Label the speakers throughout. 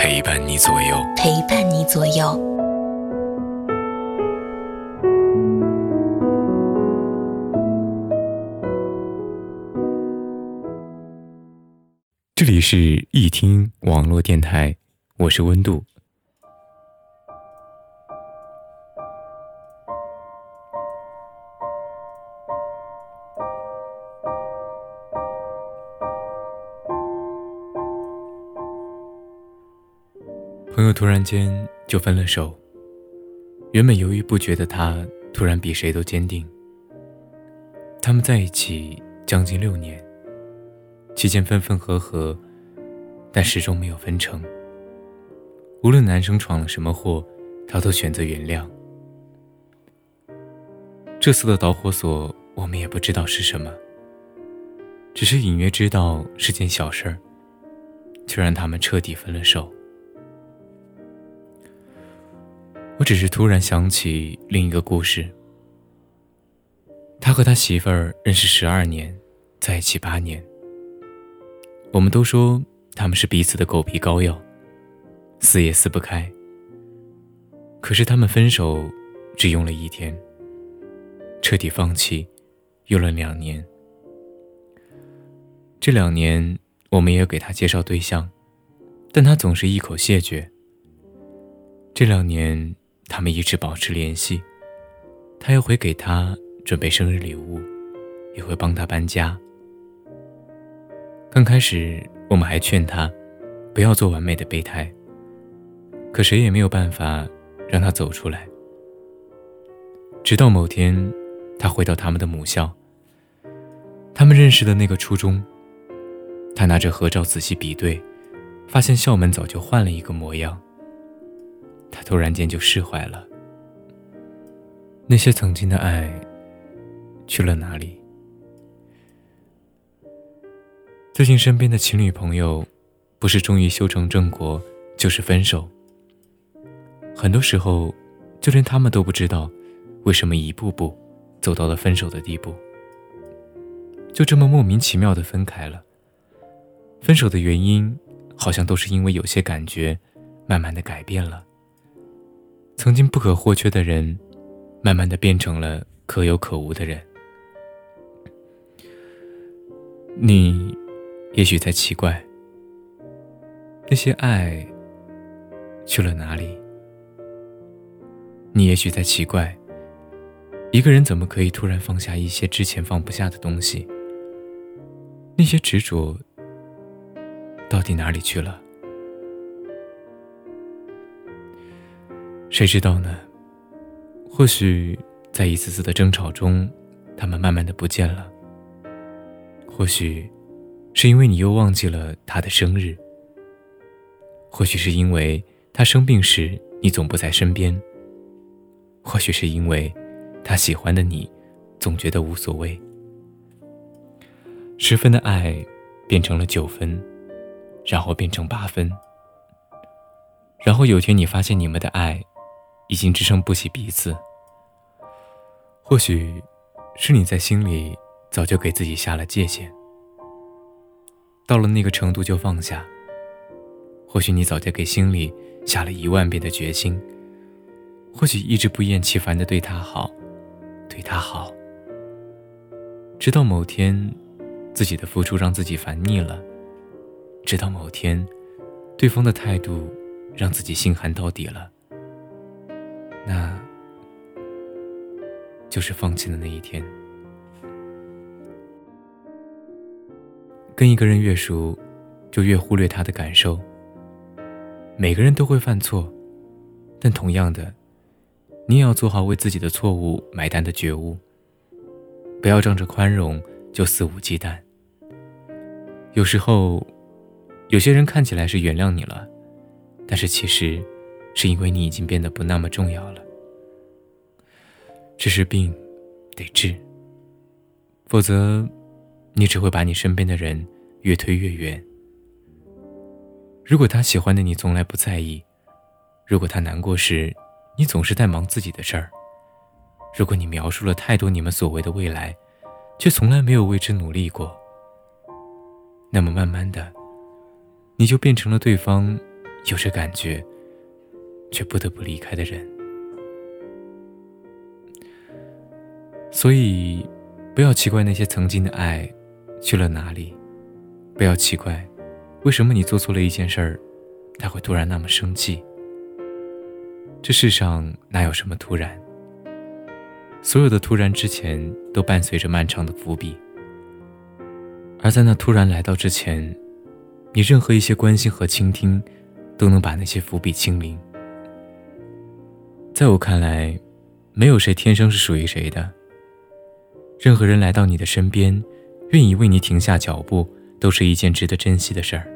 Speaker 1: 陪伴你左右，
Speaker 2: 陪伴你左右。
Speaker 1: 这里是一听网络电台，我是温度。突然间就分了手。原本犹豫不决的他，突然比谁都坚定。他们在一起将近六年，期间分分合合，但始终没有分成。无论男生闯了什么祸，他都选择原谅。这次的导火索，我们也不知道是什么，只是隐约知道是件小事儿，却让他们彻底分了手。我只是突然想起另一个故事。他和他媳妇儿认识十二年，在一起八年。我们都说他们是彼此的狗皮膏药，撕也撕不开。可是他们分手只用了一天，彻底放弃用了两年。这两年，我们也给他介绍对象，但他总是一口谢绝。这两年。他们一直保持联系，他又会给他准备生日礼物，也会帮他搬家。刚开始，我们还劝他不要做完美的备胎，可谁也没有办法让他走出来。直到某天，他回到他们的母校，他们认识的那个初中，他拿着合照仔细比对，发现校门早就换了一个模样。他突然间就释怀了。那些曾经的爱去了哪里？最近身边的情侣朋友，不是终于修成正果，就是分手。很多时候，就连他们都不知道，为什么一步步走到了分手的地步。就这么莫名其妙的分开了。分手的原因，好像都是因为有些感觉，慢慢的改变了。曾经不可或缺的人，慢慢的变成了可有可无的人。你也许在奇怪，那些爱去了哪里？你也许在奇怪，一个人怎么可以突然放下一些之前放不下的东西？那些执着到底哪里去了？谁知道呢？或许在一次次的争吵中，他们慢慢的不见了。或许是因为你又忘记了他的生日。或许是因为他生病时你总不在身边。或许是因为他喜欢的你，总觉得无所谓。十分的爱变成了九分，然后变成八分，然后有天你发现你们的爱。已经支撑不起彼此。或许，是你在心里早就给自己下了界限，到了那个程度就放下。或许你早就给心里下了一万遍的决心。或许一直不厌其烦的对他好，对他好，直到某天，自己的付出让自己烦腻了。直到某天，对方的态度让自己心寒到底了。那，就是放弃的那一天。跟一个人越熟，就越忽略他的感受。每个人都会犯错，但同样的，你也要做好为自己的错误买单的觉悟。不要仗着宽容就肆无忌惮。有时候，有些人看起来是原谅你了，但是其实，是因为你已经变得不那么重要了。这是病，得治，否则，你只会把你身边的人越推越远。如果他喜欢的你从来不在意，如果他难过时，你总是在忙自己的事儿，如果你描述了太多你们所谓的未来，却从来没有为之努力过，那么慢慢的，你就变成了对方有着感觉，却不得不离开的人。所以，不要奇怪那些曾经的爱去了哪里，不要奇怪。为什么你做错了一件事儿，他会突然那么生气？这世上哪有什么突然？所有的突然之前都伴随着漫长的伏笔，而在那突然来到之前，你任何一些关心和倾听，都能把那些伏笔清零。在我看来，没有谁天生是属于谁的。任何人来到你的身边，愿意为你停下脚步。都是一件值得珍惜的事儿。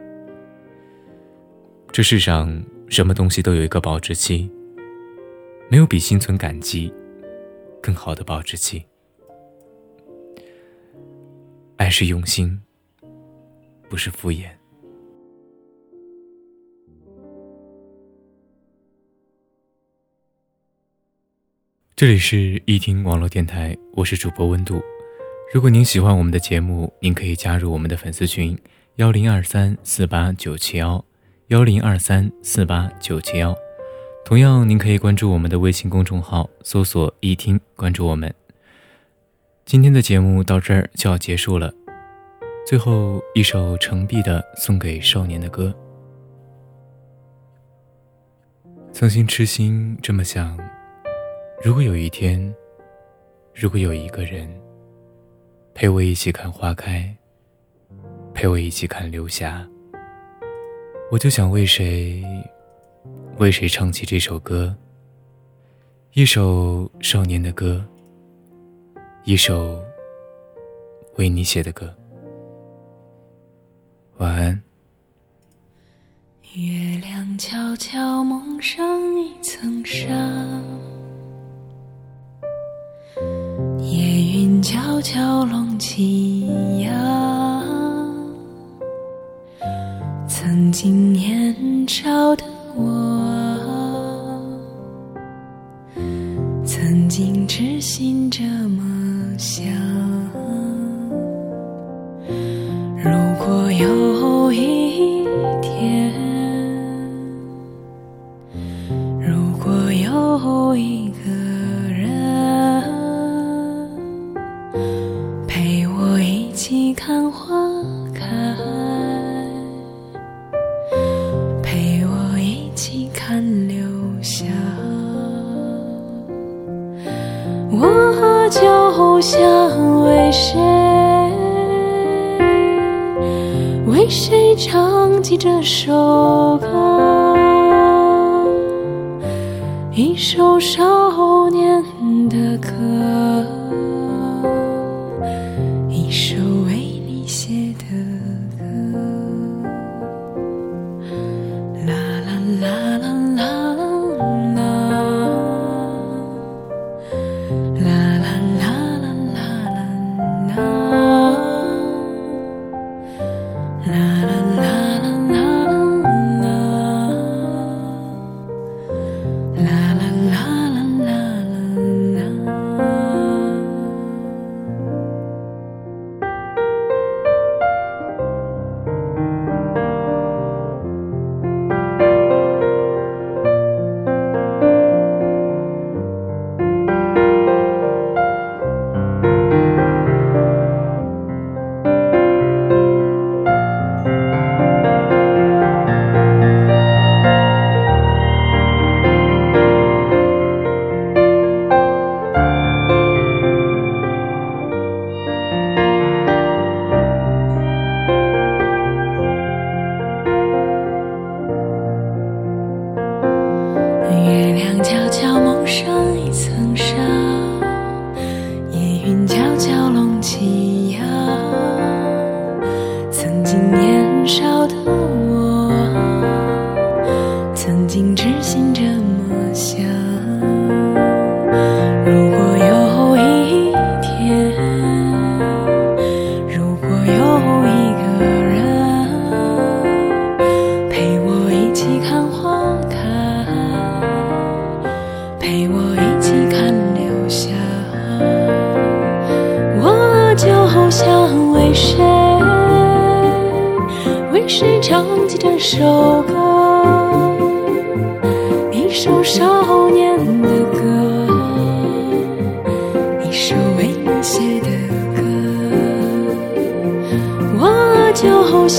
Speaker 1: 这世上什么东西都有一个保质期，没有比心存感激更好的保质期。爱是用心，不是敷衍。这里是一听网络电台，我是主播温度。如果您喜欢我们的节目，您可以加入我们的粉丝群幺零二三四八九七幺幺零二三四八九七幺。同样，您可以关注我们的微信公众号，搜索“一听”，关注我们。今天的节目到这儿就要结束了，最后一首程璧的《送给少年的歌》。曾经痴心这么想：如果有一天，如果有一个人。陪我一起看花开，陪我一起看流霞。我就想为谁，为谁唱起这首歌。一首少年的歌，一首为你写的歌。晚安。
Speaker 2: 月亮悄悄蒙上一层纱。夜云悄悄拢起呀，曾经年少的我，曾经痴心这么想。如果有一天，如果有一个。唱起这首歌，一首少年的歌。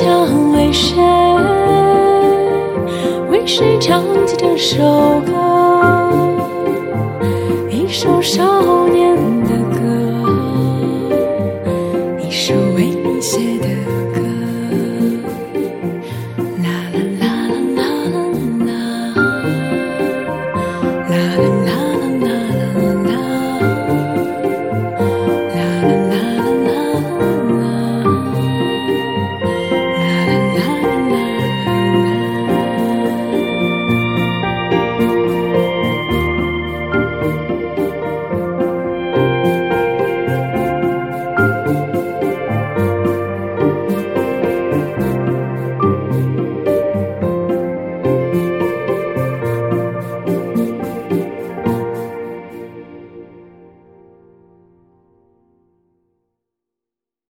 Speaker 2: 想为谁，为谁唱起这首歌，一首伤。